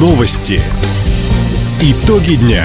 Новости. Итоги дня.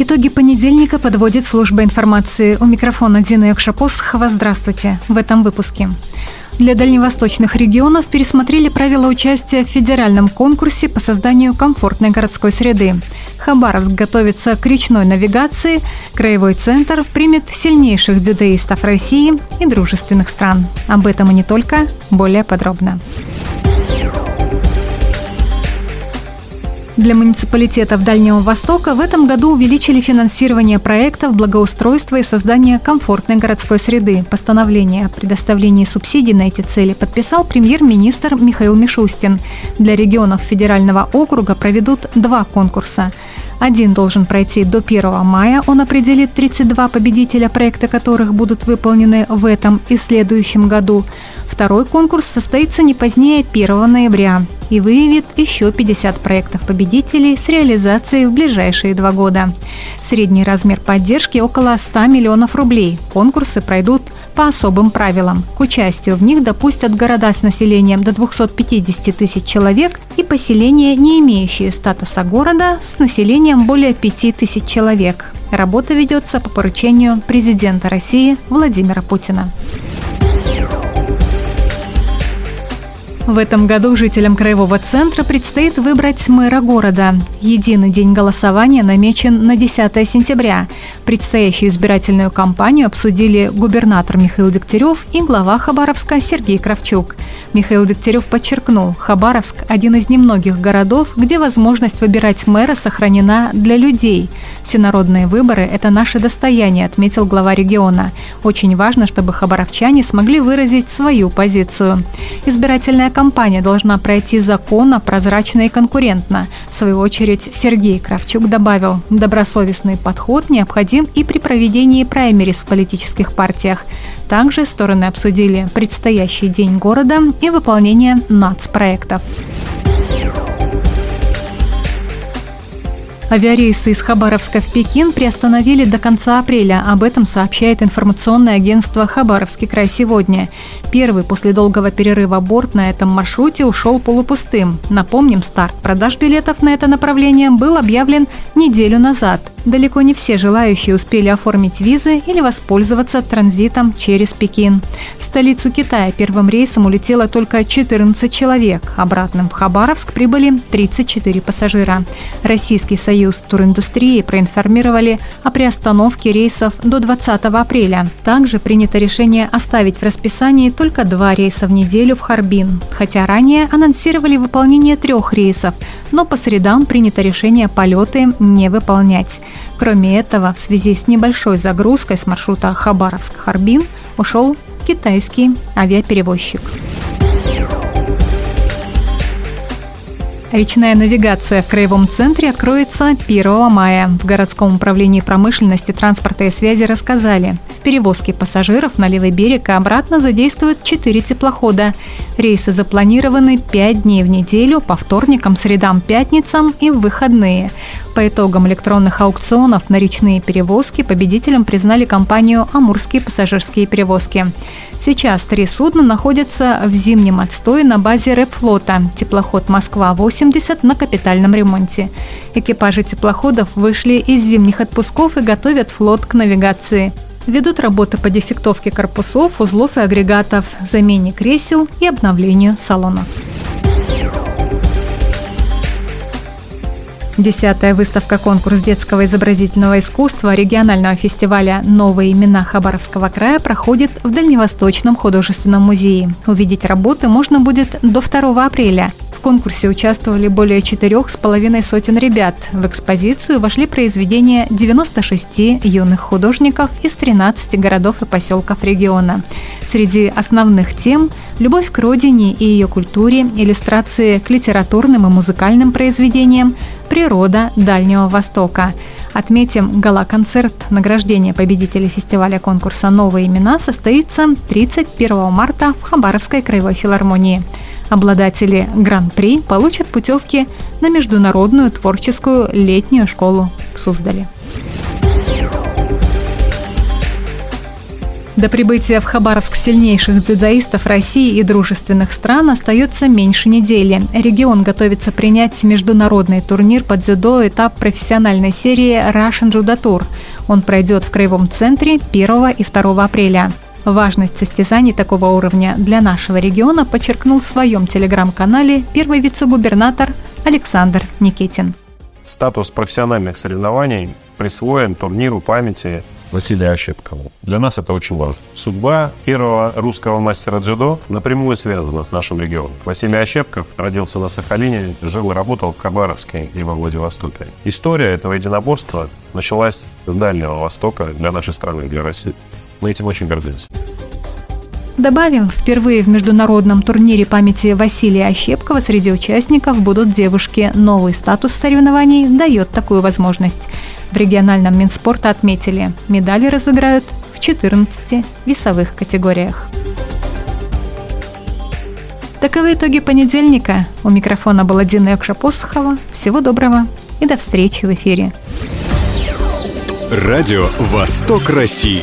Итоги понедельника подводит служба информации. У микрофона Дина Якшапосхова. Здравствуйте. В этом выпуске. Для дальневосточных регионов пересмотрели правила участия в федеральном конкурсе по созданию комфортной городской среды. Хабаровск готовится к речной навигации. Краевой центр примет сильнейших дзюдоистов России и дружественных стран. Об этом и не только. Более подробно. Для муниципалитетов Дальнего Востока в этом году увеличили финансирование проектов благоустройства и создания комфортной городской среды. Постановление о предоставлении субсидий на эти цели подписал премьер-министр Михаил Мишустин. Для регионов федерального округа проведут два конкурса. Один должен пройти до 1 мая. Он определит 32 победителя, проекты которых будут выполнены в этом и следующем году. Второй конкурс состоится не позднее 1 ноября и выявит еще 50 проектов победителей с реализацией в ближайшие два года. Средний размер поддержки около 100 миллионов рублей. Конкурсы пройдут по особым правилам. К участию в них допустят города с населением до 250 тысяч человек и поселения, не имеющие статуса города, с населением более 5 тысяч человек. Работа ведется по поручению президента России Владимира Путина. В этом году жителям Краевого центра предстоит выбрать мэра города. Единый день голосования намечен на 10 сентября. Предстоящую избирательную кампанию обсудили губернатор Михаил Дегтярев и глава Хабаровска Сергей Кравчук. Михаил Дегтярев подчеркнул, Хабаровск – один из немногих городов, где возможность выбирать мэра сохранена для людей. Всенародные выборы – это наше достояние, отметил глава региона. Очень важно, чтобы хабаровчане смогли выразить свою позицию. Избирательная компания должна пройти законно, прозрачно и конкурентно. В свою очередь Сергей Кравчук добавил, добросовестный подход необходим и при проведении праймерис в политических партиях. Также стороны обсудили предстоящий день города и выполнение нацпроектов. Авиарейсы из Хабаровска в Пекин приостановили до конца апреля. Об этом сообщает информационное агентство «Хабаровский край сегодня». Первый после долгого перерыва борт на этом маршруте ушел полупустым. Напомним, старт продаж билетов на это направление был объявлен неделю назад – далеко не все желающие успели оформить визы или воспользоваться транзитом через Пекин. В столицу Китая первым рейсом улетело только 14 человек. Обратным в Хабаровск прибыли 34 пассажира. Российский союз туриндустрии проинформировали о приостановке рейсов до 20 апреля. Также принято решение оставить в расписании только два рейса в неделю в Харбин, хотя ранее анонсировали выполнение трех рейсов, но по средам принято решение полеты не выполнять. Кроме этого, в связи с небольшой загрузкой с маршрута Хабаровск-Харбин ушел китайский авиаперевозчик. Речная навигация в Краевом центре откроется 1 мая. В городском управлении промышленности, транспорта и связи рассказали, перевозке пассажиров на левый берег и обратно задействуют 4 теплохода. Рейсы запланированы 5 дней в неделю по вторникам, средам, пятницам и в выходные. По итогам электронных аукционов на речные перевозки победителем признали компанию «Амурские пассажирские перевозки». Сейчас три судна находятся в зимнем отстое на базе рэпфлота. Теплоход «Москва-80» на капитальном ремонте. Экипажи теплоходов вышли из зимних отпусков и готовят флот к навигации. Ведут работы по дефектовке корпусов, узлов и агрегатов, замене кресел и обновлению салонов. Десятая выставка-конкурс детского изобразительного искусства регионального фестиваля «Новые имена Хабаровского края» проходит в Дальневосточном художественном музее. Увидеть работы можно будет до 2 апреля – конкурсе участвовали более четырех с половиной сотен ребят. В экспозицию вошли произведения 96 юных художников из 13 городов и поселков региона. Среди основных тем – любовь к родине и ее культуре, иллюстрации к литературным и музыкальным произведениям, природа Дальнего Востока – Отметим, гала-концерт награждения победителей фестиваля конкурса «Новые имена» состоится 31 марта в Хабаровской краевой филармонии. Обладатели Гран-при получат путевки на международную творческую летнюю школу в Суздале. До прибытия в Хабаровск сильнейших дзюдоистов России и дружественных стран остается меньше недели. Регион готовится принять международный турнир по дзюдо этап профессиональной серии Russian Judo Tour. Он пройдет в Краевом центре 1 и 2 апреля. Важность состязаний такого уровня для нашего региона подчеркнул в своем телеграм-канале первый вице-губернатор Александр Никитин. Статус профессиональных соревнований присвоен турниру памяти Василия Ощепкова. Для нас это очень важно. Судьба первого русского мастера дзюдо напрямую связана с нашим регионом. Василий Ощепков родился на Сахалине, жил и работал в Хабаровске и во Владивостоке. История этого единоборства началась с Дальнего Востока для нашей страны, для России. Мы этим очень гордимся. Добавим, впервые в международном турнире памяти Василия Ощепкова среди участников будут девушки. Новый статус соревнований дает такую возможность. В региональном Минспорта отметили, медали разыграют в 14 весовых категориях. Таковы итоги понедельника. У микрофона была Дина Якша-Посохова. Всего доброго и до встречи в эфире. Радио «Восток России».